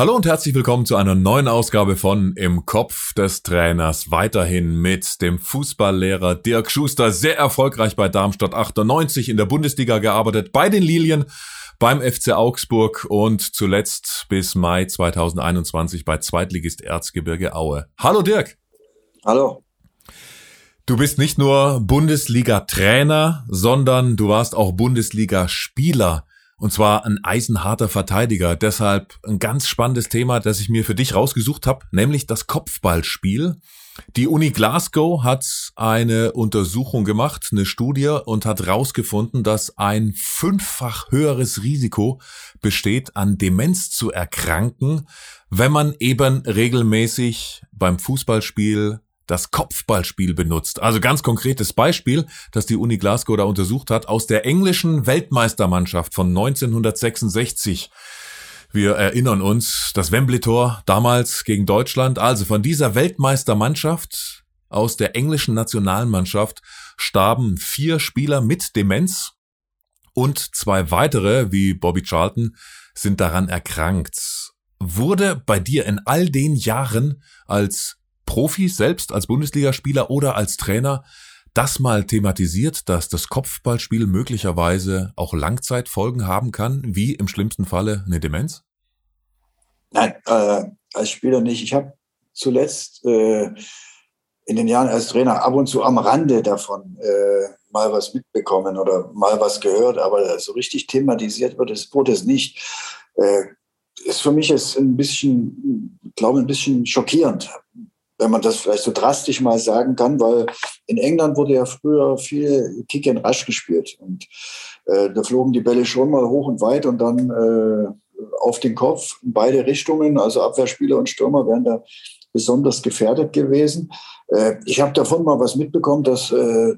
Hallo und herzlich willkommen zu einer neuen Ausgabe von Im Kopf des Trainers. Weiterhin mit dem Fußballlehrer Dirk Schuster, sehr erfolgreich bei Darmstadt 98 in der Bundesliga gearbeitet, bei den Lilien, beim FC Augsburg und zuletzt bis Mai 2021 bei Zweitligist Erzgebirge Aue. Hallo Dirk. Hallo. Du bist nicht nur Bundesliga-Trainer, sondern du warst auch Bundesliga-Spieler. Und zwar ein eisenharter Verteidiger. Deshalb ein ganz spannendes Thema, das ich mir für dich rausgesucht habe, nämlich das Kopfballspiel. Die Uni Glasgow hat eine Untersuchung gemacht, eine Studie und hat rausgefunden, dass ein fünffach höheres Risiko besteht, an Demenz zu erkranken, wenn man eben regelmäßig beim Fußballspiel das Kopfballspiel benutzt. Also ganz konkretes Beispiel, das die Uni Glasgow da untersucht hat, aus der englischen Weltmeistermannschaft von 1966. Wir erinnern uns, das Wembley-Tor damals gegen Deutschland. Also von dieser Weltmeistermannschaft aus der englischen Nationalmannschaft starben vier Spieler mit Demenz und zwei weitere, wie Bobby Charlton, sind daran erkrankt. Wurde bei dir in all den Jahren als Profi selbst, als Bundesligaspieler oder als Trainer das mal thematisiert, dass das Kopfballspiel möglicherweise auch Langzeitfolgen haben kann, wie im schlimmsten Falle eine Demenz? Nein, äh, als Spieler nicht. Ich habe zuletzt äh, in den Jahren als Trainer ab und zu am Rande davon äh, mal was mitbekommen oder mal was gehört, aber so richtig thematisiert wird es, wurde es nicht. Äh, ist für mich jetzt ein bisschen, glaube ein bisschen schockierend wenn man das vielleicht so drastisch mal sagen kann, weil in England wurde ja früher viel Kick and Rush gespielt und äh, da flogen die Bälle schon mal hoch und weit und dann äh, auf den Kopf in beide Richtungen, also Abwehrspieler und Stürmer wären da besonders gefährdet gewesen. Äh, ich habe davon mal was mitbekommen, dass äh,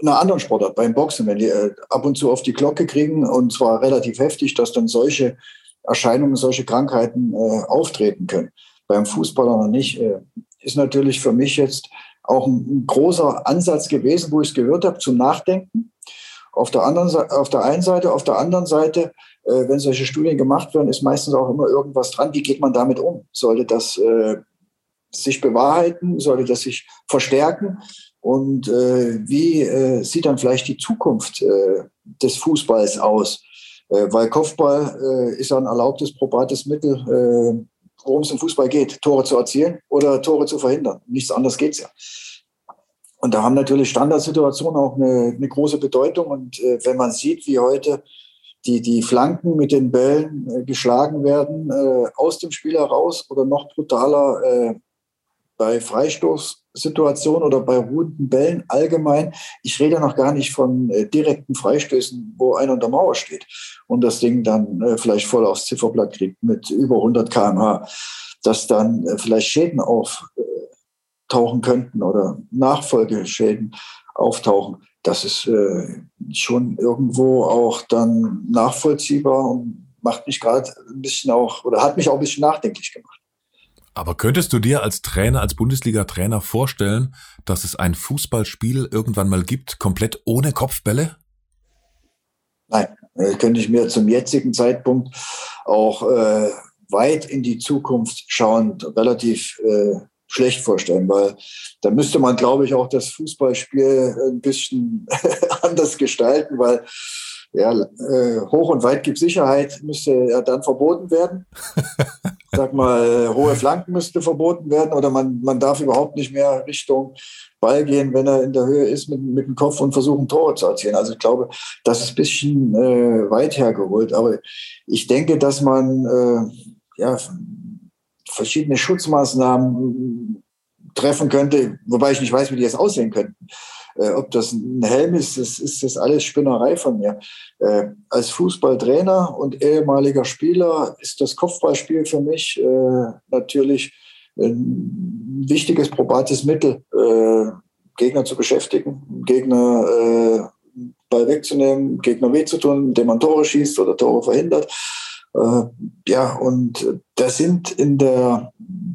in einer anderen Sportart, beim Boxen, wenn die äh, ab und zu auf die Glocke kriegen und zwar relativ heftig, dass dann solche Erscheinungen, solche Krankheiten äh, auftreten können. Beim Fußballer noch nicht. Ist natürlich für mich jetzt auch ein, großer Ansatz gewesen, wo ich es gehört habe, zum Nachdenken. Auf der, anderen, auf der einen Seite, auf der anderen Seite, äh, wenn solche Studien gemacht werden, ist meistens auch immer irgendwas dran. Wie geht man damit um? Sollte das äh, sich bewahrheiten? Sollte das sich verstärken? Und äh, wie äh, sieht dann vielleicht die Zukunft äh, des Fußballs aus? Äh, weil Kopfball ist ein erlaubtes, probates Mittel worum es im Fußball geht, Tore zu erzielen oder Tore zu verhindern. Nichts anderes geht es ja. Und da haben natürlich Standardsituationen auch eine, eine große Bedeutung. Und äh, wenn man sieht, wie heute die, die Flanken mit den Bällen äh, geschlagen werden, äh, aus dem Spiel heraus oder noch brutaler äh, bei Freistoßsituationen oder bei ruhenden Bällen allgemein. Ich rede noch gar nicht von äh, direkten Freistößen, wo einer unter Mauer steht und das Ding dann äh, vielleicht voll aufs Zifferblatt kriegt mit über 100 km/h, dass dann äh, vielleicht Schäden auftauchen könnten oder Nachfolgeschäden auftauchen. Das ist äh, schon irgendwo auch dann nachvollziehbar und macht mich gerade ein bisschen auch oder hat mich auch ein bisschen nachdenklich gemacht. Aber könntest du dir als Trainer, als Bundesliga-Trainer vorstellen, dass es ein Fußballspiel irgendwann mal gibt, komplett ohne Kopfbälle? Nein, das könnte ich mir zum jetzigen Zeitpunkt auch äh, weit in die Zukunft schauend relativ äh, schlecht vorstellen, weil da müsste man, glaube ich, auch das Fußballspiel ein bisschen anders gestalten, weil ja, äh, hoch und weit gibt Sicherheit, müsste ja dann verboten werden. Sag mal, äh, hohe Flanken müsste verboten werden oder man, man darf überhaupt nicht mehr Richtung Ball gehen, wenn er in der Höhe ist mit, mit dem Kopf und versuchen, Tore zu erzielen. Also ich glaube, das ist ein bisschen äh, weit hergeholt. Aber ich denke, dass man äh, ja, verschiedene Schutzmaßnahmen treffen könnte, wobei ich nicht weiß, wie die jetzt aussehen könnten. Äh, ob das ein Helm ist, das ist das alles Spinnerei von mir. Äh, als Fußballtrainer und ehemaliger Spieler ist das Kopfballspiel für mich äh, natürlich ein wichtiges, probates Mittel, äh, Gegner zu beschäftigen, Gegner äh, Ball wegzunehmen, Gegner weh zu tun, indem man Tore schießt oder Tore verhindert. Äh, ja, und da sind in der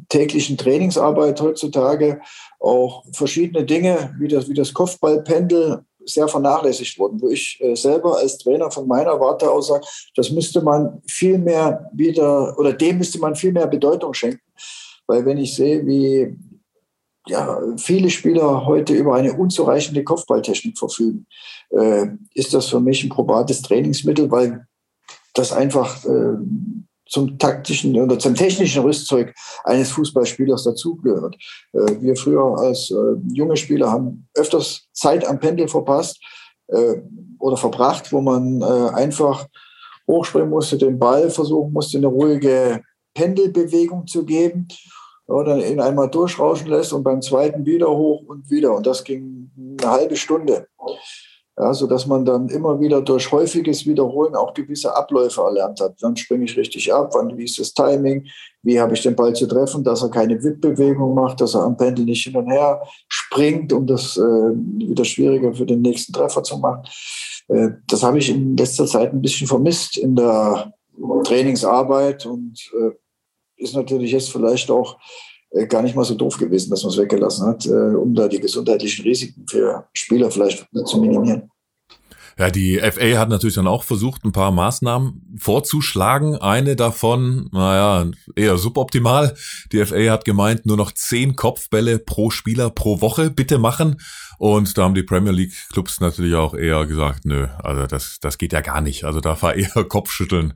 täglichen Trainingsarbeit heutzutage auch verschiedene Dinge, wie das, wie das Kopfballpendel, sehr vernachlässigt worden, wo ich äh, selber als Trainer von meiner Warte aus sage, das müsste man viel mehr wieder oder dem müsste man viel mehr Bedeutung schenken. Weil wenn ich sehe, wie ja, viele Spieler heute über eine unzureichende Kopfballtechnik verfügen, äh, ist das für mich ein probates Trainingsmittel, weil das einfach äh, zum taktischen oder zum technischen Rüstzeug eines Fußballspielers dazugehört. Äh, wir früher als äh, junge Spieler haben öfters Zeit am Pendel verpasst äh, oder verbracht, wo man äh, einfach hochspringen musste, den Ball versuchen musste, eine ruhige Pendelbewegung zu geben oder ihn einmal durchrauschen lässt und beim zweiten wieder hoch und wieder. Und das ging eine halbe Stunde. Ja, so dass man dann immer wieder durch häufiges Wiederholen auch gewisse Abläufe erlernt hat. Dann springe ich richtig ab, wann, wie ist das Timing, wie habe ich den Ball zu treffen, dass er keine Wippbewegung macht, dass er am Pendel nicht hin und her springt, um das äh, wieder schwieriger für den nächsten Treffer zu machen. Äh, das habe ich in letzter Zeit ein bisschen vermisst in der Trainingsarbeit und äh, ist natürlich jetzt vielleicht auch gar nicht mal so doof gewesen, dass man es weggelassen hat, äh, um da die gesundheitlichen Risiken für Spieler vielleicht zu minimieren. Ja, die FA hat natürlich dann auch versucht, ein paar Maßnahmen vorzuschlagen. Eine davon, naja, eher suboptimal. Die FA hat gemeint, nur noch zehn Kopfbälle pro Spieler pro Woche bitte machen. Und da haben die Premier League Clubs natürlich auch eher gesagt, nö, also das, das geht ja gar nicht. Also da war eher Kopfschütteln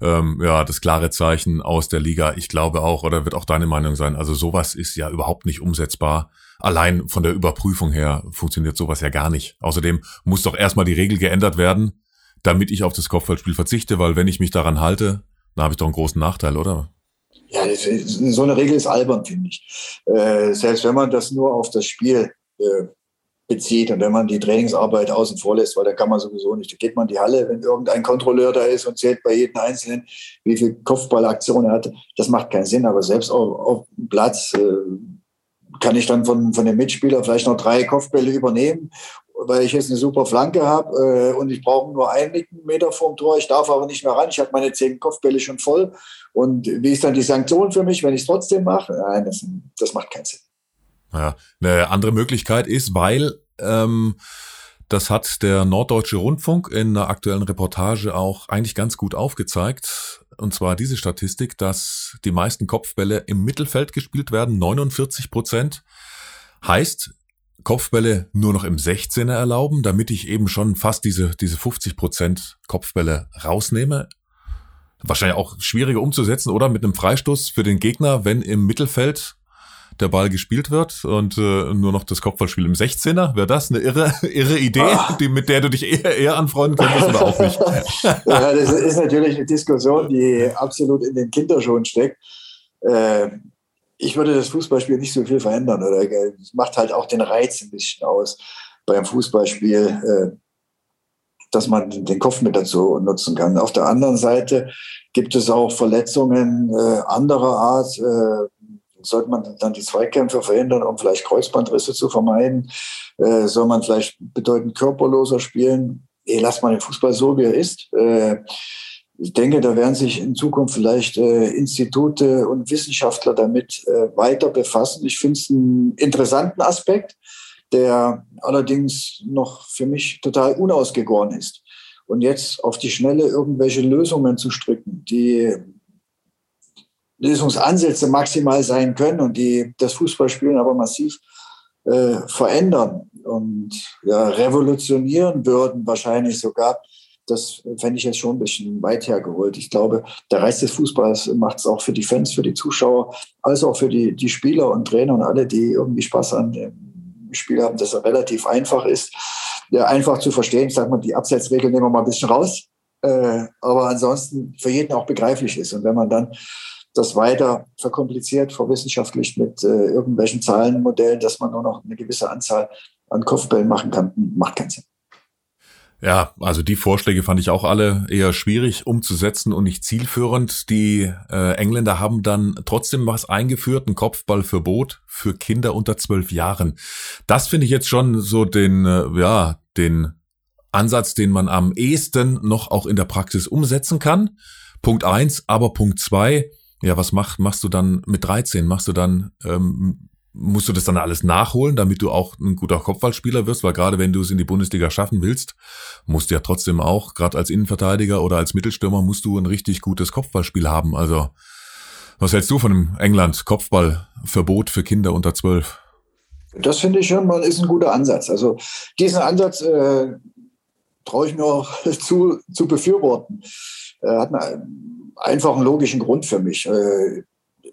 ähm, ja, das klare Zeichen aus der Liga. Ich glaube auch, oder wird auch deine Meinung sein, also sowas ist ja überhaupt nicht umsetzbar. Allein von der Überprüfung her funktioniert sowas ja gar nicht. Außerdem muss doch erstmal die Regel geändert werden, damit ich auf das Kopfballspiel verzichte, weil wenn ich mich daran halte, dann habe ich doch einen großen Nachteil, oder? Ja, so eine Regel ist albern, finde ich. Äh, selbst wenn man das nur auf das Spiel äh, bezieht. Und wenn man die Trainingsarbeit außen vor lässt, weil da kann man sowieso nicht, da geht man in die Halle, wenn irgendein Kontrolleur da ist und zählt bei jedem Einzelnen, wie viel Kopfballaktionen er hatte, das macht keinen Sinn. Aber selbst auf, auf dem Platz äh, kann ich dann von, von dem Mitspieler vielleicht noch drei Kopfbälle übernehmen, weil ich jetzt eine super Flanke habe äh, und ich brauche nur einen Meter vorm Tor. Ich darf aber nicht mehr ran. Ich habe meine zehn Kopfbälle schon voll. Und wie ist dann die Sanktion für mich, wenn ich es trotzdem mache? Nein, das, das macht keinen Sinn. Ja, eine andere Möglichkeit ist, weil ähm, das hat der Norddeutsche Rundfunk in einer aktuellen Reportage auch eigentlich ganz gut aufgezeigt. Und zwar diese Statistik, dass die meisten Kopfbälle im Mittelfeld gespielt werden, 49 Prozent. Heißt, Kopfbälle nur noch im 16er erlauben, damit ich eben schon fast diese, diese 50 Prozent Kopfbälle rausnehme. Wahrscheinlich auch schwieriger umzusetzen, oder? Mit einem Freistoß für den Gegner, wenn im Mittelfeld der Ball gespielt wird und äh, nur noch das Kopfballspiel im 16er. Wäre das eine irre, irre Idee, ah. die, mit der du dich eher, eher anfreunden könntest oder auch nicht? ja, das ist natürlich eine Diskussion, die absolut in den Kinderschuhen steckt. Äh, ich würde das Fußballspiel nicht so viel verändern. Oder es macht halt auch den Reiz ein bisschen aus beim Fußballspiel, äh, dass man den Kopf mit dazu nutzen kann. Auf der anderen Seite gibt es auch Verletzungen äh, anderer Art. Äh, sollte man dann die Zweikämpfe verhindern, um vielleicht Kreuzbandrisse zu vermeiden? Äh, soll man vielleicht bedeutend körperloser spielen? Ey, lass mal den Fußball so, wie er ist. Äh, ich denke, da werden sich in Zukunft vielleicht äh, Institute und Wissenschaftler damit äh, weiter befassen. Ich finde es einen interessanten Aspekt, der allerdings noch für mich total unausgegoren ist. Und jetzt auf die Schnelle irgendwelche Lösungen zu stricken, die Lösungsansätze maximal sein können und die das Fußballspielen aber massiv äh, verändern und ja, revolutionieren würden, wahrscheinlich sogar. Das fände ich jetzt schon ein bisschen weit hergeholt. Ich glaube, der Reiz des Fußballs macht es auch für die Fans, für die Zuschauer, als auch für die, die Spieler und Trainer und alle, die irgendwie Spaß an dem Spiel haben, dass er relativ einfach ist. Ja, einfach zu verstehen. Ich sage mal, die Abseitsregel nehmen wir mal ein bisschen raus. Äh, aber ansonsten für jeden auch begreiflich ist. Und wenn man dann das weiter verkompliziert, verwissenschaftlicht mit äh, irgendwelchen Zahlenmodellen, dass man nur noch eine gewisse Anzahl an Kopfbällen machen kann, macht keinen Sinn. Ja, also die Vorschläge fand ich auch alle eher schwierig umzusetzen und nicht zielführend. Die äh, Engländer haben dann trotzdem was eingeführt, ein Kopfballverbot für Kinder unter zwölf Jahren. Das finde ich jetzt schon so den, äh, ja, den Ansatz, den man am ehesten noch auch in der Praxis umsetzen kann. Punkt eins, aber Punkt zwei, ja, was mach, machst du dann mit 13? Machst du dann ähm, musst du das dann alles nachholen, damit du auch ein guter Kopfballspieler wirst, weil gerade wenn du es in die Bundesliga schaffen willst, musst du ja trotzdem auch, gerade als Innenverteidiger oder als Mittelstürmer, musst du ein richtig gutes Kopfballspiel haben. Also, was hältst du von dem England-Kopfballverbot für Kinder unter zwölf? Das finde ich schon mal ist ein guter Ansatz. Also diesen Ansatz äh, traue ich mir auch zu, zu befürworten. Äh, hat einen einfachen logischen Grund für mich. Äh,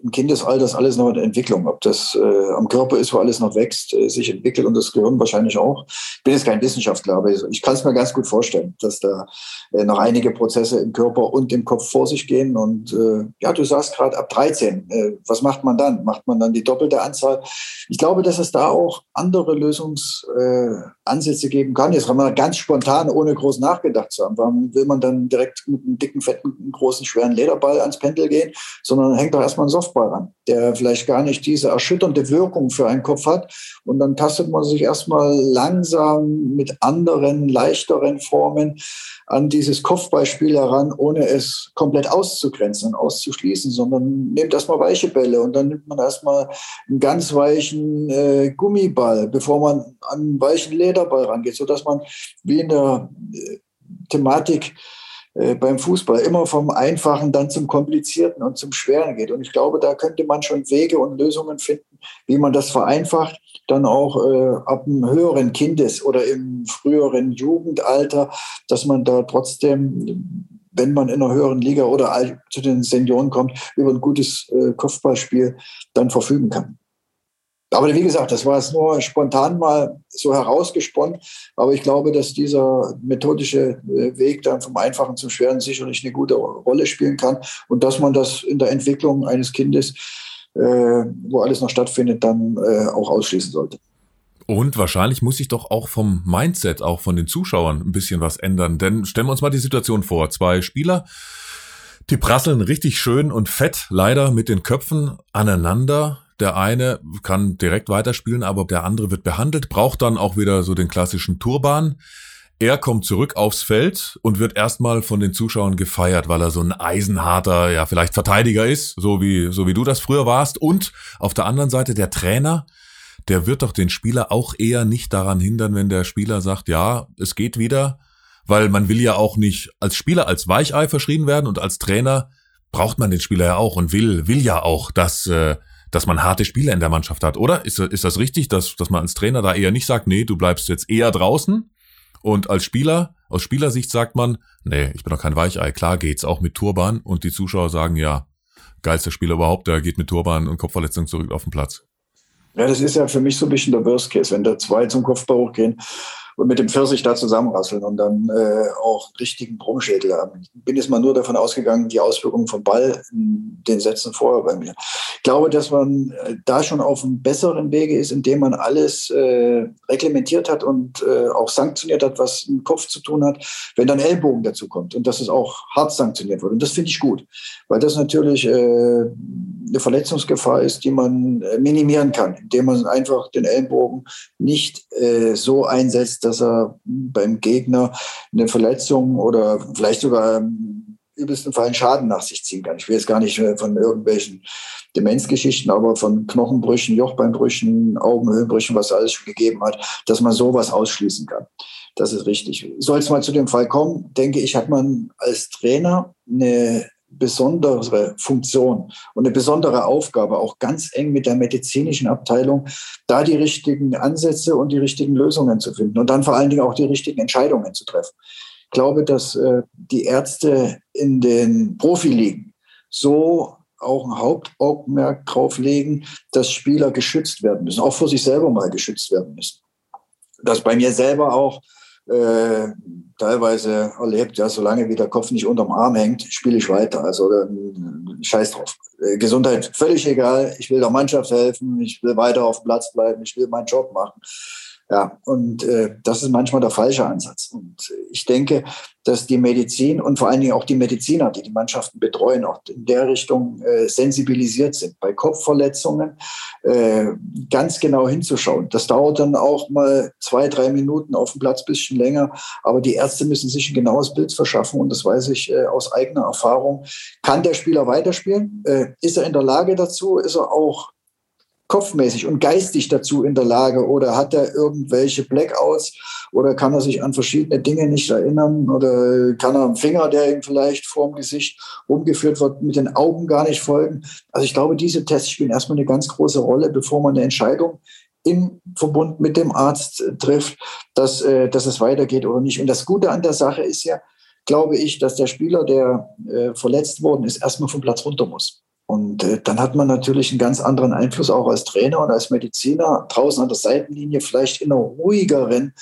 im Kindesalter ist alles noch in der Entwicklung. Ob das äh, am Körper ist, wo alles noch wächst, äh, sich entwickelt und das Gehirn wahrscheinlich auch. Ich bin jetzt kein Wissenschaftler, aber ich kann es mir ganz gut vorstellen, dass da äh, noch einige Prozesse im Körper und im Kopf vor sich gehen. Und äh, ja, du sagst gerade ab 13, äh, was macht man dann? Macht man dann die doppelte Anzahl? Ich glaube, dass es da auch andere Lösungsansätze äh, geben kann. Jetzt haben wir ganz spontan, ohne groß nachgedacht zu haben. Warum will man dann direkt mit einem dicken, fetten, großen, schweren Lederball ans Pendel gehen, sondern hängt doch erstmal ein Soft Softball ran, der vielleicht gar nicht diese erschütternde Wirkung für einen Kopf hat. Und dann tastet man sich erstmal langsam mit anderen, leichteren Formen an dieses Kopfballspiel heran, ohne es komplett auszugrenzen auszuschließen, sondern nimmt erstmal weiche Bälle und dann nimmt man erstmal einen ganz weichen äh, Gummiball, bevor man an einen weichen Lederball rangeht, sodass man wie in der äh, Thematik äh, beim Fußball immer vom Einfachen dann zum Komplizierten und zum Schweren geht. Und ich glaube, da könnte man schon Wege und Lösungen finden, wie man das vereinfacht, dann auch äh, ab einem höheren Kindes- oder im früheren Jugendalter, dass man da trotzdem wenn man in einer höheren Liga oder zu den Senioren kommt, über ein gutes äh, Kopfballspiel dann verfügen kann. Aber wie gesagt, das war es nur spontan mal so herausgesponnen. Aber ich glaube, dass dieser methodische äh, Weg dann vom Einfachen zum Schweren sicherlich eine gute Rolle spielen kann und dass man das in der Entwicklung eines Kindes, äh, wo alles noch stattfindet, dann äh, auch ausschließen sollte. Und wahrscheinlich muss sich doch auch vom Mindset, auch von den Zuschauern ein bisschen was ändern. Denn stellen wir uns mal die Situation vor. Zwei Spieler, die prasseln richtig schön und fett leider mit den Köpfen aneinander der eine kann direkt weiterspielen, aber der andere wird behandelt, braucht dann auch wieder so den klassischen Turban. Er kommt zurück aufs Feld und wird erstmal von den Zuschauern gefeiert, weil er so ein eisenharter, ja, vielleicht Verteidiger ist, so wie, so wie du das früher warst. Und auf der anderen Seite der Trainer, der wird doch den Spieler auch eher nicht daran hindern, wenn der Spieler sagt, ja, es geht wieder, weil man will ja auch nicht als Spieler als Weichei verschrien werden und als Trainer braucht man den Spieler ja auch und will, will ja auch, dass, äh, dass man harte Spieler in der Mannschaft hat, oder? Ist, ist das richtig, dass, dass man als Trainer da eher nicht sagt, nee, du bleibst jetzt eher draußen? Und als Spieler, aus Spielersicht sagt man, nee, ich bin doch kein Weichei, klar geht's, auch mit Turban. Und die Zuschauer sagen, ja, geilster Spieler überhaupt, der geht mit Turban und Kopfverletzung zurück auf den Platz. Ja, das ist ja für mich so ein bisschen der Worst Case, wenn da zwei zum Kopfball hochgehen und mit dem Pfirsich da zusammenrasseln und dann äh, auch richtigen Brummschädel haben. Ich bin jetzt mal nur davon ausgegangen, die Auswirkungen vom Ball in den Sätzen vorher bei mir. Ich glaube, dass man äh, da schon auf einem besseren Wege ist, indem man alles äh, reglementiert hat und äh, auch sanktioniert hat, was im Kopf zu tun hat, wenn dann Ellbogen dazu kommt und dass es auch hart sanktioniert wird. Und das finde ich gut, weil das natürlich äh, eine Verletzungsgefahr ist, die man äh, minimieren kann, indem man einfach den Ellbogen nicht äh, so einsetzt, dass er beim Gegner eine Verletzung oder vielleicht sogar im übelsten Fall einen Schaden nach sich ziehen kann. Ich will jetzt gar nicht von irgendwelchen Demenzgeschichten, aber von Knochenbrüchen, Jochbeinbrüchen, Augenhöhlenbrüchen, was es alles schon gegeben hat, dass man sowas ausschließen kann. Das ist richtig. Soll es mal zu dem Fall kommen, denke ich, hat man als Trainer eine besondere Funktion und eine besondere Aufgabe, auch ganz eng mit der medizinischen Abteilung, da die richtigen Ansätze und die richtigen Lösungen zu finden und dann vor allen Dingen auch die richtigen Entscheidungen zu treffen. Ich glaube, dass äh, die Ärzte in den Profiligen so auch ein Hauptaugenmerk drauf legen, dass Spieler geschützt werden müssen, auch vor sich selber mal geschützt werden müssen. Dass bei mir selber auch äh, teilweise erlebt, ja, solange wie der Kopf nicht unterm Arm hängt, spiele ich weiter. Also äh, scheiß drauf. Äh, Gesundheit völlig egal. Ich will der Mannschaft helfen, ich will weiter auf dem Platz bleiben, ich will meinen Job machen. Ja, und äh, das ist manchmal der falsche Ansatz. Und ich denke, dass die Medizin und vor allen Dingen auch die Mediziner, die die Mannschaften betreuen, auch in der Richtung äh, sensibilisiert sind. Bei Kopfverletzungen äh, ganz genau hinzuschauen. Das dauert dann auch mal zwei, drei Minuten auf dem Platz, bisschen länger. Aber die Ärzte müssen sich ein genaues Bild verschaffen. Und das weiß ich äh, aus eigener Erfahrung. Kann der Spieler weiterspielen? Äh, ist er in der Lage dazu? Ist er auch kopfmäßig und geistig dazu in der Lage oder hat er irgendwelche Blackouts oder kann er sich an verschiedene Dinge nicht erinnern oder kann er am Finger, der ihm vielleicht vorm Gesicht umgeführt wird, mit den Augen gar nicht folgen. Also ich glaube, diese Tests spielen erstmal eine ganz große Rolle, bevor man eine Entscheidung im Verbund mit dem Arzt trifft, dass, äh, dass es weitergeht oder nicht. Und das Gute an der Sache ist ja, glaube ich, dass der Spieler, der äh, verletzt worden ist, erstmal vom Platz runter muss. Und äh, dann hat man natürlich einen ganz anderen Einfluss auch als Trainer und als Mediziner draußen an der Seitenlinie, vielleicht in einer ruhigeren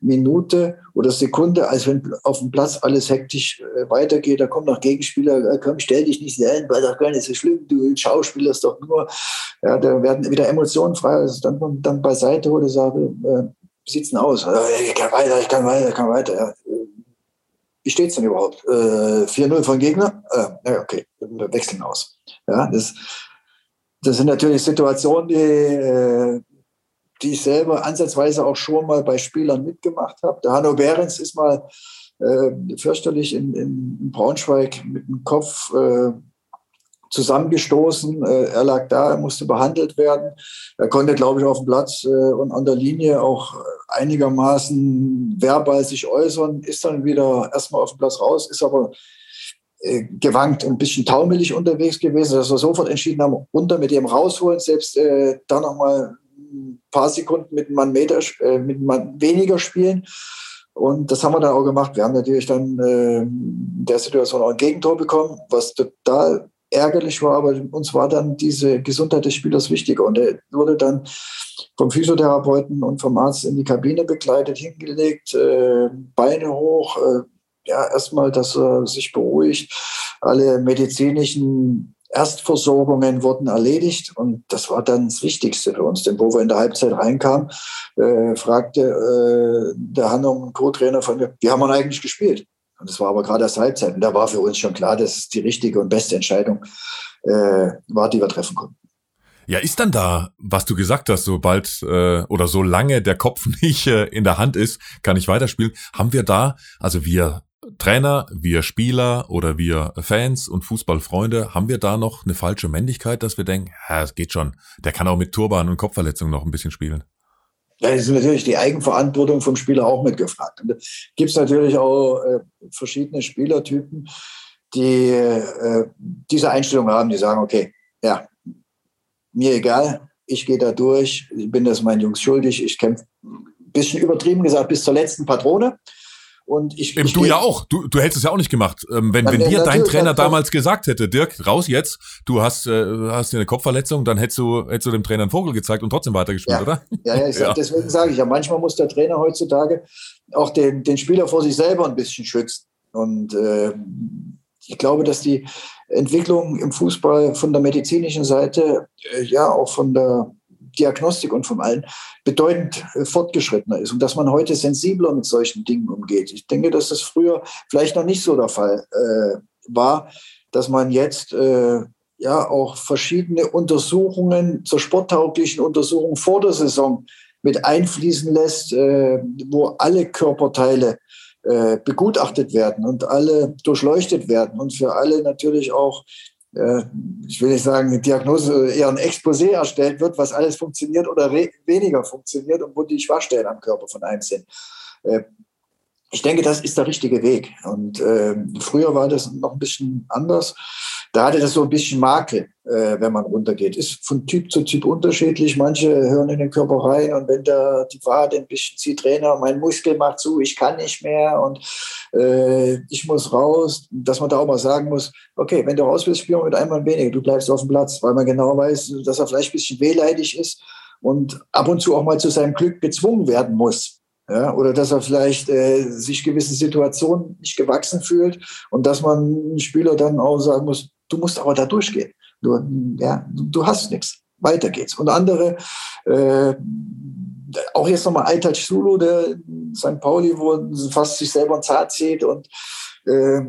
Minute oder Sekunde, als wenn auf dem Platz alles hektisch äh, weitergeht. Da kommt noch Gegenspieler, äh, komm, stell dich nicht ein, weil doch gar nicht so schlimm, du schauspielerst doch nur. Ja, da werden wieder Emotionen frei, also dann, dann beiseite oder sage, äh, wie sieht's denn aus? Ich kann weiter, ich kann weiter, ich kann weiter. Ja wie steht es denn überhaupt? Äh, 4-0 von Gegner? Äh, okay, wir wechseln aus. Ja, das, das sind natürlich Situationen, die, äh, die ich selber ansatzweise auch schon mal bei Spielern mitgemacht habe. Der Hanno Behrens ist mal äh, fürchterlich in, in, Braunschweig mit dem Kopf äh, zusammengestoßen. Äh, er lag da, er musste behandelt werden. Er konnte, glaube ich, auf dem Platz äh, und an der Linie auch einigermaßen verbal sich äußern, ist dann wieder erstmal auf dem Platz raus, ist aber äh, gewankt und ein bisschen taumelig unterwegs gewesen, dass wir sofort entschieden haben, runter mit dem rausholen, selbst äh, da nochmal ein paar Sekunden mit einem Mann, Meter, äh, mit einem Mann weniger spielen. Und das haben wir dann auch gemacht. Wir haben natürlich dann äh, in der Situation auch ein Gegentor bekommen, was total ärgerlich war, aber uns war dann diese Gesundheit des Spielers wichtiger. Und er wurde dann vom Physiotherapeuten und vom Arzt in die Kabine begleitet, hingelegt, äh, Beine hoch, äh, ja, erstmal, dass er sich beruhigt. Alle medizinischen Erstversorgungen wurden erledigt und das war dann das Wichtigste für uns. Denn wo wir in der Halbzeit reinkamen, äh, fragte äh, der Hanno, Co-Trainer von mir, wie haben wir eigentlich gespielt? Und das war aber gerade erst Halbzeit. Und da war für uns schon klar, dass es die richtige und beste Entscheidung äh, war, die wir treffen konnten. Ja, ist dann da, was du gesagt hast, sobald äh, oder solange der Kopf nicht äh, in der Hand ist, kann ich weiterspielen. Haben wir da, also wir Trainer, wir Spieler oder wir Fans und Fußballfreunde, haben wir da noch eine falsche Männlichkeit, dass wir denken, ja, es geht schon, der kann auch mit Turban und Kopfverletzung noch ein bisschen spielen? Da ist natürlich die Eigenverantwortung vom Spieler auch mitgefragt. Und da gibt es natürlich auch äh, verschiedene Spielertypen, die äh, diese Einstellung haben, die sagen, okay, ja, mir egal, ich gehe da durch, ich bin das meinen Jungs schuldig, ich kämpfe, bisschen übertrieben gesagt, bis zur letzten Patrone. Und ich, Eben, ich du ja auch. Du, du hättest es ja auch nicht gemacht. Ähm, wenn, wenn dir dein Trainer damals gesagt hätte, Dirk, raus jetzt, du hast, äh, hast eine Kopfverletzung, dann hättest du, hättest du dem Trainer einen Vogel gezeigt und trotzdem weitergespielt, ja. oder? Ja, ja, sag, ja. deswegen sage ich ja, manchmal muss der Trainer heutzutage auch den, den Spieler vor sich selber ein bisschen schützen. Und äh, ich glaube, dass die Entwicklung im Fußball von der medizinischen Seite, äh, ja, auch von der Diagnostik und vom allen bedeutend äh, fortgeschrittener ist und dass man heute sensibler mit solchen Dingen umgeht. Ich denke, dass das früher vielleicht noch nicht so der Fall äh, war, dass man jetzt äh, ja auch verschiedene Untersuchungen zur sporttauglichen Untersuchung vor der Saison mit einfließen lässt, äh, wo alle Körperteile äh, begutachtet werden und alle durchleuchtet werden und für alle natürlich auch ich will nicht sagen, eine Diagnose, eher ein Exposé erstellt wird, was alles funktioniert oder weniger funktioniert und wo die Schwachstellen am Körper von einem sind. Ich denke, das ist der richtige Weg. Und äh, früher war das noch ein bisschen anders. Da hatte das so ein bisschen Makel, äh, wenn man runtergeht. Ist von Typ zu Typ unterschiedlich. Manche hören in den Körper rein und wenn da die Wade ein bisschen zieht, Trainer, mein Muskel macht zu, ich kann nicht mehr und äh, ich muss raus. Dass man da auch mal sagen muss, okay, wenn du raus willst, spielen wir mit einmal weniger. Du bleibst auf dem Platz, weil man genau weiß, dass er vielleicht ein bisschen wehleidig ist und ab und zu auch mal zu seinem Glück gezwungen werden muss. Ja, oder dass er vielleicht äh, sich gewissen Situationen nicht gewachsen fühlt und dass man einen Spieler dann auch sagen muss, du musst aber da durchgehen. Du, ja, du hast nichts. Weiter geht's. Und andere, äh, auch jetzt nochmal Aitaj Sulu, der in St. Pauli, wo fast sich selber ein Zahn zieht und äh,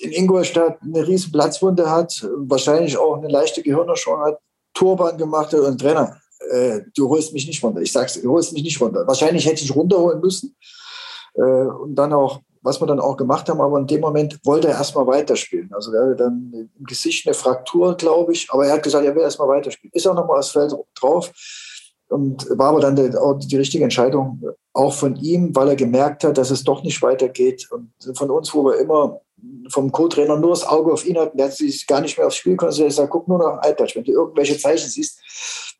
in Ingolstadt eine riesen Platzwunde hat, wahrscheinlich auch eine leichte Gehirnerschütterung hat, Turban gemacht hat und Trainer äh, du holst mich nicht runter. Ich sag's, du holst mich nicht runter. Wahrscheinlich hätte ich runterholen müssen äh, und dann auch was wir dann auch gemacht haben, aber in dem Moment wollte er erstmal weiterspielen. Also er hatte dann im Gesicht eine Fraktur, glaube ich, aber er hat gesagt, er will erstmal weiterspielen. Ist auch nochmal aufs Feld drauf und war aber dann die, die richtige Entscheidung auch von ihm, weil er gemerkt hat, dass es doch nicht weitergeht. Und von uns, wo wir immer vom Co-Trainer nur das Auge auf ihn hatten, der hat sich gar nicht mehr aufs Spiel konzentriert, sagt, guck nur nach Alltouch. Wenn du irgendwelche Zeichen siehst,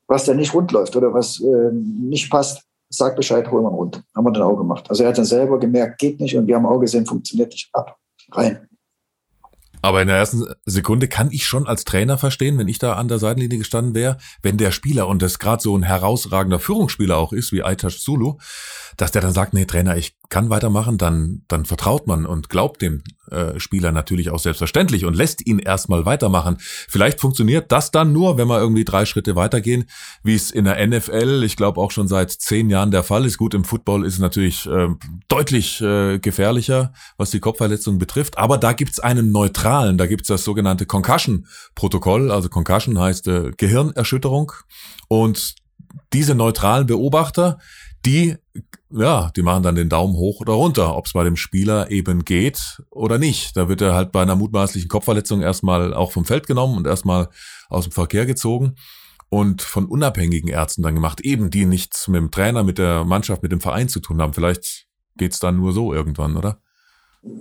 was da nicht rund läuft oder was äh, nicht passt, sag Bescheid, hol mal runter. Haben wir dann auch gemacht. Also er hat dann selber gemerkt, geht nicht und wir haben auch gesehen, funktioniert nicht. Ab, rein. Aber in der ersten Sekunde kann ich schon als Trainer verstehen, wenn ich da an der Seitenlinie gestanden wäre, wenn der Spieler und das gerade so ein herausragender Führungsspieler auch ist, wie Aitash Zulu, dass der dann sagt, nee, Trainer, ich kann weitermachen, dann, dann vertraut man und glaubt dem äh, Spieler natürlich auch selbstverständlich und lässt ihn erstmal weitermachen. Vielleicht funktioniert das dann nur, wenn wir irgendwie drei Schritte weitergehen, wie es in der NFL, ich glaube auch schon seit zehn Jahren der Fall ist. Gut, im Football ist es natürlich äh, deutlich äh, gefährlicher, was die Kopfverletzung betrifft, aber da gibt's einen neutralen, da gibt's das sogenannte Concussion-Protokoll, also Concussion heißt äh, Gehirnerschütterung und diese neutralen Beobachter, die, ja, die machen dann den Daumen hoch oder runter, ob es bei dem Spieler eben geht oder nicht. Da wird er halt bei einer mutmaßlichen Kopfverletzung erstmal auch vom Feld genommen und erstmal aus dem Verkehr gezogen und von unabhängigen Ärzten dann gemacht, eben die nichts mit dem Trainer, mit der Mannschaft, mit dem Verein zu tun haben. Vielleicht geht's dann nur so irgendwann, oder?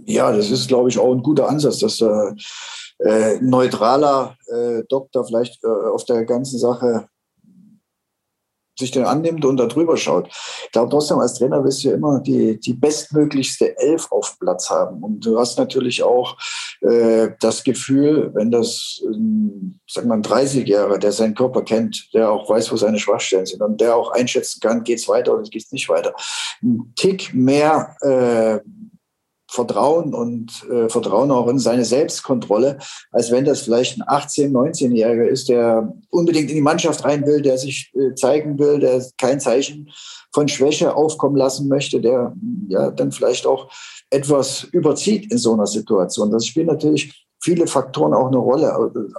Ja, das ist, glaube ich, auch ein guter Ansatz, dass äh, neutraler äh, Doktor vielleicht äh, auf der ganzen Sache sich den annimmt und da drüber schaut. Ich glaube trotzdem, als Trainer willst du ja immer die, die bestmöglichste Elf auf Platz haben. Und du hast natürlich auch äh, das Gefühl, wenn das, ähm, sag mal, ein 30-Jähriger, der seinen Körper kennt, der auch weiß, wo seine Schwachstellen sind und der auch einschätzen kann, geht's weiter oder geht's nicht weiter. Ein Tick mehr äh, Vertrauen und äh, Vertrauen auch in seine Selbstkontrolle, als wenn das vielleicht ein 18-, 19-Jähriger ist, der unbedingt in die Mannschaft rein will, der sich äh, zeigen will, der kein Zeichen von Schwäche aufkommen lassen möchte, der ja dann vielleicht auch etwas überzieht in so einer Situation. Das spielt natürlich viele Faktoren auch eine Rolle.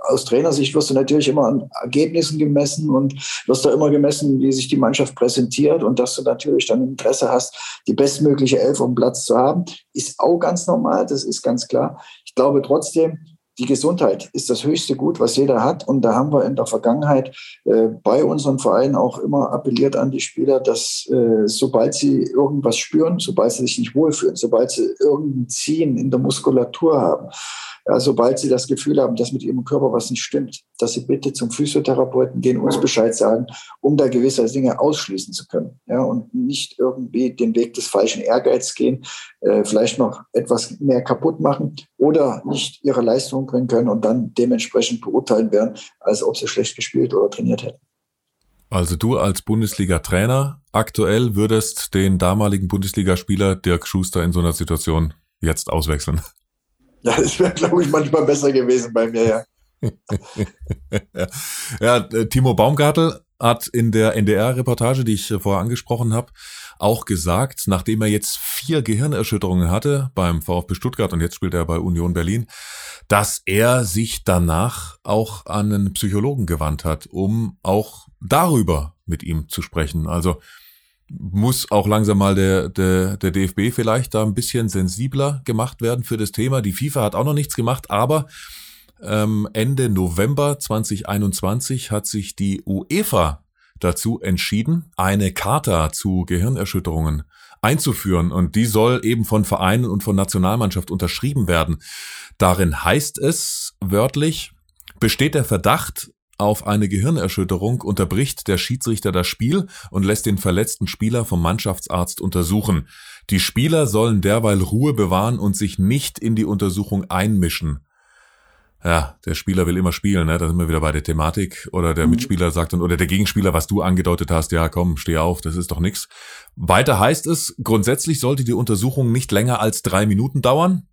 Aus Trainersicht wirst du natürlich immer an Ergebnissen gemessen und wirst da immer gemessen, wie sich die Mannschaft präsentiert und dass du natürlich dann Interesse hast, die bestmögliche Elf um Platz zu haben, ist auch ganz normal, das ist ganz klar. Ich glaube trotzdem, die Gesundheit ist das höchste Gut, was jeder hat. Und da haben wir in der Vergangenheit äh, bei unseren Vereinen auch immer appelliert an die Spieler, dass äh, sobald sie irgendwas spüren, sobald sie sich nicht wohlfühlen, sobald sie irgendein Ziehen in der Muskulatur haben, ja, sobald sie das Gefühl haben, dass mit ihrem Körper was nicht stimmt, dass sie bitte zum Physiotherapeuten gehen, uns Bescheid sagen, um da gewisse Dinge ausschließen zu können. Ja, und nicht irgendwie den Weg des falschen Ehrgeiz gehen, äh, vielleicht noch etwas mehr kaputt machen oder nicht ihre Leistung bringen können und dann dementsprechend beurteilen werden, als ob sie schlecht gespielt oder trainiert hätten. Also du als Bundesliga-Trainer aktuell würdest den damaligen Bundesligaspieler Dirk Schuster in so einer Situation jetzt auswechseln? Ja, das wäre, glaube ich, manchmal besser gewesen bei mir, ja. ja, äh, Timo Baumgartel hat in der NDR-Reportage, die ich vorher angesprochen habe, auch gesagt, nachdem er jetzt vier Gehirnerschütterungen hatte beim VfB Stuttgart und jetzt spielt er bei Union Berlin, dass er sich danach auch an einen Psychologen gewandt hat, um auch darüber mit ihm zu sprechen. Also muss auch langsam mal der, der, der DFB vielleicht da ein bisschen sensibler gemacht werden für das Thema. Die FIFA hat auch noch nichts gemacht, aber ähm, Ende November 2021 hat sich die UEFA dazu entschieden, eine Charta zu Gehirnerschütterungen einzuführen und die soll eben von Vereinen und von Nationalmannschaft unterschrieben werden. Darin heißt es wörtlich, besteht der Verdacht auf eine Gehirnerschütterung unterbricht der Schiedsrichter das Spiel und lässt den verletzten Spieler vom Mannschaftsarzt untersuchen. Die Spieler sollen derweil Ruhe bewahren und sich nicht in die Untersuchung einmischen. Ja, der Spieler will immer spielen, ne? da sind wir wieder bei der Thematik. Oder der mhm. Mitspieler sagt dann, oder der Gegenspieler, was du angedeutet hast, ja komm, steh auf, das ist doch nix. Weiter heißt es, grundsätzlich sollte die Untersuchung nicht länger als drei Minuten dauern.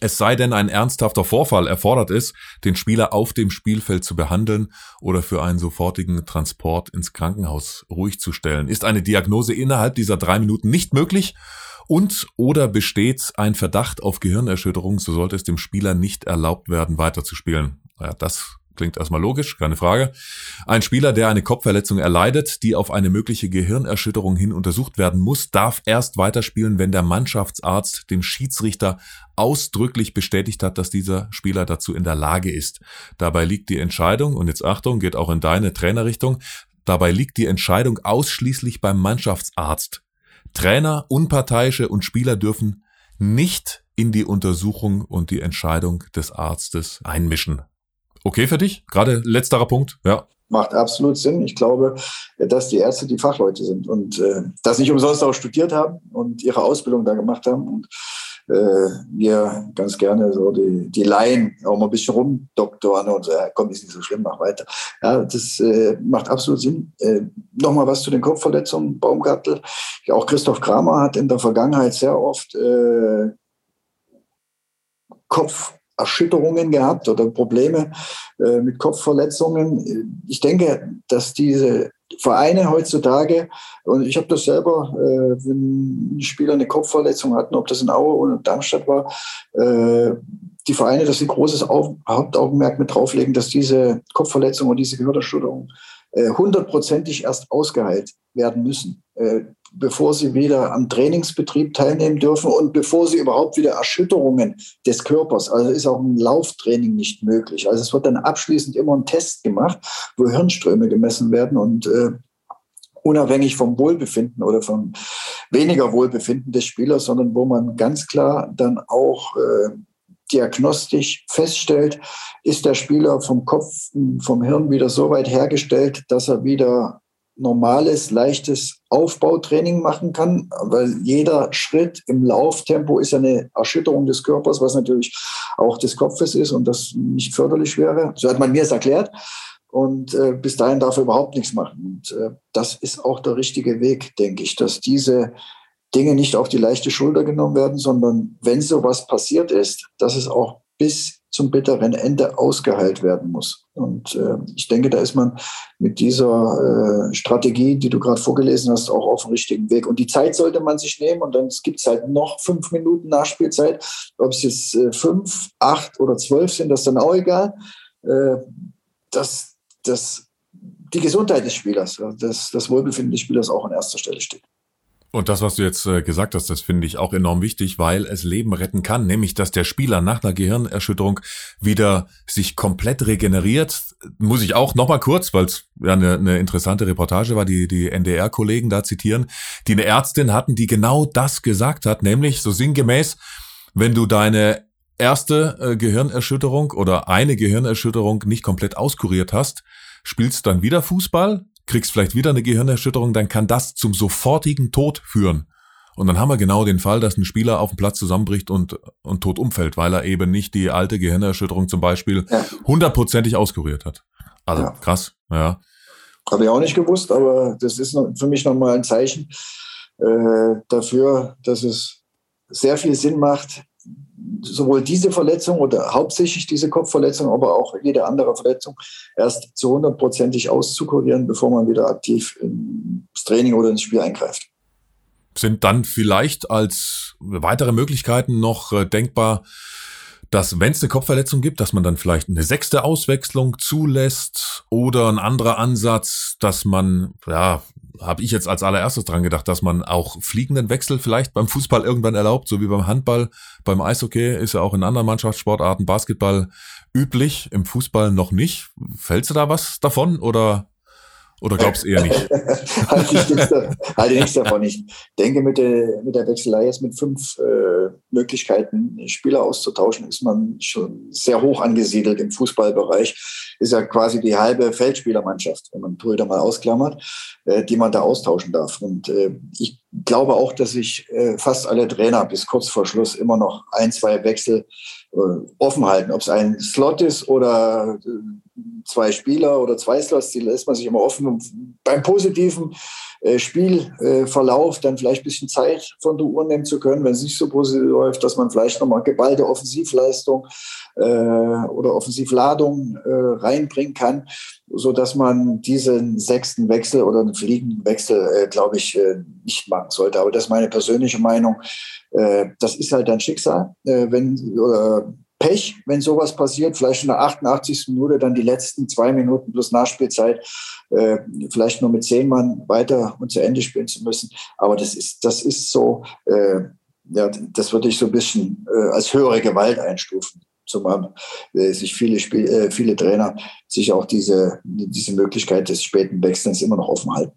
Es sei denn, ein ernsthafter Vorfall erfordert es, den Spieler auf dem Spielfeld zu behandeln oder für einen sofortigen Transport ins Krankenhaus ruhig zu stellen. Ist eine Diagnose innerhalb dieser drei Minuten nicht möglich und oder besteht ein Verdacht auf Gehirnerschütterung, so sollte es dem Spieler nicht erlaubt werden, weiterzuspielen. Ja, das Klingt erstmal logisch, keine Frage. Ein Spieler, der eine Kopfverletzung erleidet, die auf eine mögliche Gehirnerschütterung hin untersucht werden muss, darf erst weiterspielen, wenn der Mannschaftsarzt dem Schiedsrichter ausdrücklich bestätigt hat, dass dieser Spieler dazu in der Lage ist. Dabei liegt die Entscheidung, und jetzt Achtung, geht auch in deine Trainerrichtung, dabei liegt die Entscheidung ausschließlich beim Mannschaftsarzt. Trainer, Unparteiische und Spieler dürfen nicht in die Untersuchung und die Entscheidung des Arztes einmischen okay für dich? Gerade letzterer Punkt, ja. Macht absolut Sinn. Ich glaube, dass die Ärzte die Fachleute sind und äh, das nicht umsonst auch studiert haben und ihre Ausbildung da gemacht haben und äh, wir ganz gerne so die, die Laien auch mal ein bisschen rumdoktoren und sagen, komm, ist nicht so schlimm, mach weiter. Ja, das äh, macht absolut Sinn. Äh, Nochmal was zu den Kopfverletzungen, Baumgartel. Auch Christoph Kramer hat in der Vergangenheit sehr oft äh, Kopf Erschütterungen gehabt oder Probleme äh, mit Kopfverletzungen. Ich denke, dass diese Vereine heutzutage, und ich habe das selber, äh, wenn Spieler eine Kopfverletzung hatten, ob das in Aue oder in Darmstadt war, äh, die Vereine, dass sie großes Auf Hauptaugenmerk mit drauflegen, dass diese Kopfverletzung und diese Gehirnerschütterung äh, hundertprozentig erst ausgeheilt werden müssen, äh, bevor sie wieder am Trainingsbetrieb teilnehmen dürfen und bevor sie überhaupt wieder Erschütterungen des Körpers, also ist auch ein Lauftraining nicht möglich. Also es wird dann abschließend immer ein Test gemacht, wo Hirnströme gemessen werden und äh, unabhängig vom Wohlbefinden oder vom weniger Wohlbefinden des Spielers, sondern wo man ganz klar dann auch äh, diagnostisch feststellt, ist der Spieler vom Kopf, vom Hirn wieder so weit hergestellt, dass er wieder normales, leichtes Aufbautraining machen kann, weil jeder Schritt im Lauftempo ist eine Erschütterung des Körpers, was natürlich auch des Kopfes ist und das nicht förderlich wäre. So hat man mir es erklärt. Und äh, bis dahin darf er überhaupt nichts machen. Und äh, das ist auch der richtige Weg, denke ich, dass diese Dinge nicht auf die leichte Schulter genommen werden, sondern wenn sowas passiert ist, dass es auch bis zum bitteren Ende ausgeheilt werden muss. Und äh, ich denke, da ist man mit dieser äh, Strategie, die du gerade vorgelesen hast, auch auf dem richtigen Weg. Und die Zeit sollte man sich nehmen und dann gibt es halt noch fünf Minuten Nachspielzeit. Ob es jetzt äh, fünf, acht oder zwölf sind, das ist dann auch egal. Äh, das, das, die Gesundheit des Spielers, das, das Wohlbefinden des Spielers auch an erster Stelle steht. Und das, was du jetzt äh, gesagt hast, das finde ich auch enorm wichtig, weil es Leben retten kann, nämlich dass der Spieler nach einer Gehirnerschütterung wieder sich komplett regeneriert. Muss ich auch nochmal kurz, weil es ja eine, eine interessante Reportage war, die die NDR-Kollegen da zitieren, die eine Ärztin hatten, die genau das gesagt hat, nämlich so sinngemäß, wenn du deine erste äh, Gehirnerschütterung oder eine Gehirnerschütterung nicht komplett auskuriert hast, spielst dann wieder Fußball, kriegst vielleicht wieder eine Gehirnerschütterung, dann kann das zum sofortigen Tod führen. Und dann haben wir genau den Fall, dass ein Spieler auf dem Platz zusammenbricht und, und tot umfällt, weil er eben nicht die alte Gehirnerschütterung zum Beispiel hundertprozentig auskuriert hat. Also ja. krass, ja. Habe ich auch nicht gewusst, aber das ist für mich nochmal ein Zeichen äh, dafür, dass es sehr viel Sinn macht, sowohl diese Verletzung oder hauptsächlich diese Kopfverletzung, aber auch jede andere Verletzung erst zu hundertprozentig auszukurieren, bevor man wieder aktiv ins Training oder ins Spiel eingreift. Sind dann vielleicht als weitere Möglichkeiten noch äh, denkbar, dass wenn es eine Kopfverletzung gibt, dass man dann vielleicht eine sechste Auswechslung zulässt oder ein anderer Ansatz, dass man ja habe ich jetzt als allererstes dran gedacht, dass man auch fliegenden Wechsel vielleicht beim Fußball irgendwann erlaubt, so wie beim Handball, beim Eishockey ist ja auch in anderen Mannschaftssportarten Basketball üblich, im Fußball noch nicht. Fällst du da was davon oder oder glaubst du eher nicht? halte, ich nichts, halte nichts davon. Ich denke, mit der, mit der Wechselei jetzt mit fünf äh, Möglichkeiten, Spieler auszutauschen, ist man schon sehr hoch angesiedelt im Fußballbereich. Ist ja quasi die halbe Feldspielermannschaft, wenn man Torhüter mal ausklammert, äh, die man da austauschen darf. Und äh, ich glaube auch, dass sich äh, fast alle Trainer bis kurz vor Schluss immer noch ein, zwei Wechsel offen halten. Ob es ein Slot ist oder zwei Spieler oder zwei Slots, die lässt man sich immer offen. Und beim positiven Spielverlauf dann vielleicht ein bisschen Zeit von der Uhr nehmen zu können, wenn es nicht so positiv läuft, dass man vielleicht nochmal geballte Offensivleistung äh, oder Offensivladung äh, reinbringen kann, so dass man diesen sechsten Wechsel oder einen fliegenden Wechsel, äh, glaube ich, äh, nicht machen sollte. Aber das ist meine persönliche Meinung. Äh, das ist halt ein Schicksal, wenn oder Pech, wenn sowas passiert, vielleicht in der 88. Minute dann die letzten zwei Minuten plus Nachspielzeit, äh, vielleicht nur mit zehn Mann weiter und zu Ende spielen zu müssen. Aber das ist, das ist so, äh, ja, das würde ich so ein bisschen äh, als höhere Gewalt einstufen. Zumal äh, sich viele, Spiel, äh, viele Trainer sich auch diese, diese Möglichkeit des späten Wechselns immer noch offen halten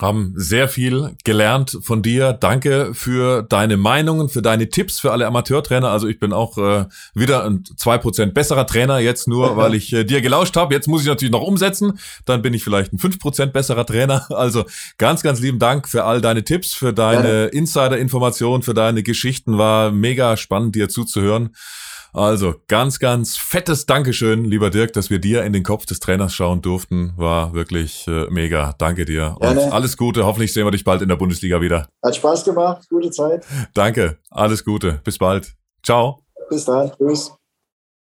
haben sehr viel gelernt von dir. Danke für deine Meinungen, für deine Tipps für alle Amateurtrainer. Also ich bin auch äh, wieder ein zwei Prozent besserer Trainer, jetzt nur, weil ich äh, dir gelauscht habe. Jetzt muss ich natürlich noch umsetzen. Dann bin ich vielleicht ein fünf Prozent besserer Trainer. Also ganz, ganz lieben Dank für all deine Tipps, für deine Insider-Informationen, für deine Geschichten. War mega spannend, dir zuzuhören. Also ganz, ganz fettes Dankeschön, lieber Dirk, dass wir dir in den Kopf des Trainers schauen durften. War wirklich äh, mega. Danke dir. Gerne. Und alles Gute. Hoffentlich sehen wir dich bald in der Bundesliga wieder. Hat Spaß gemacht. Gute Zeit. Danke. Alles Gute. Bis bald. Ciao. Bis dann. Tschüss.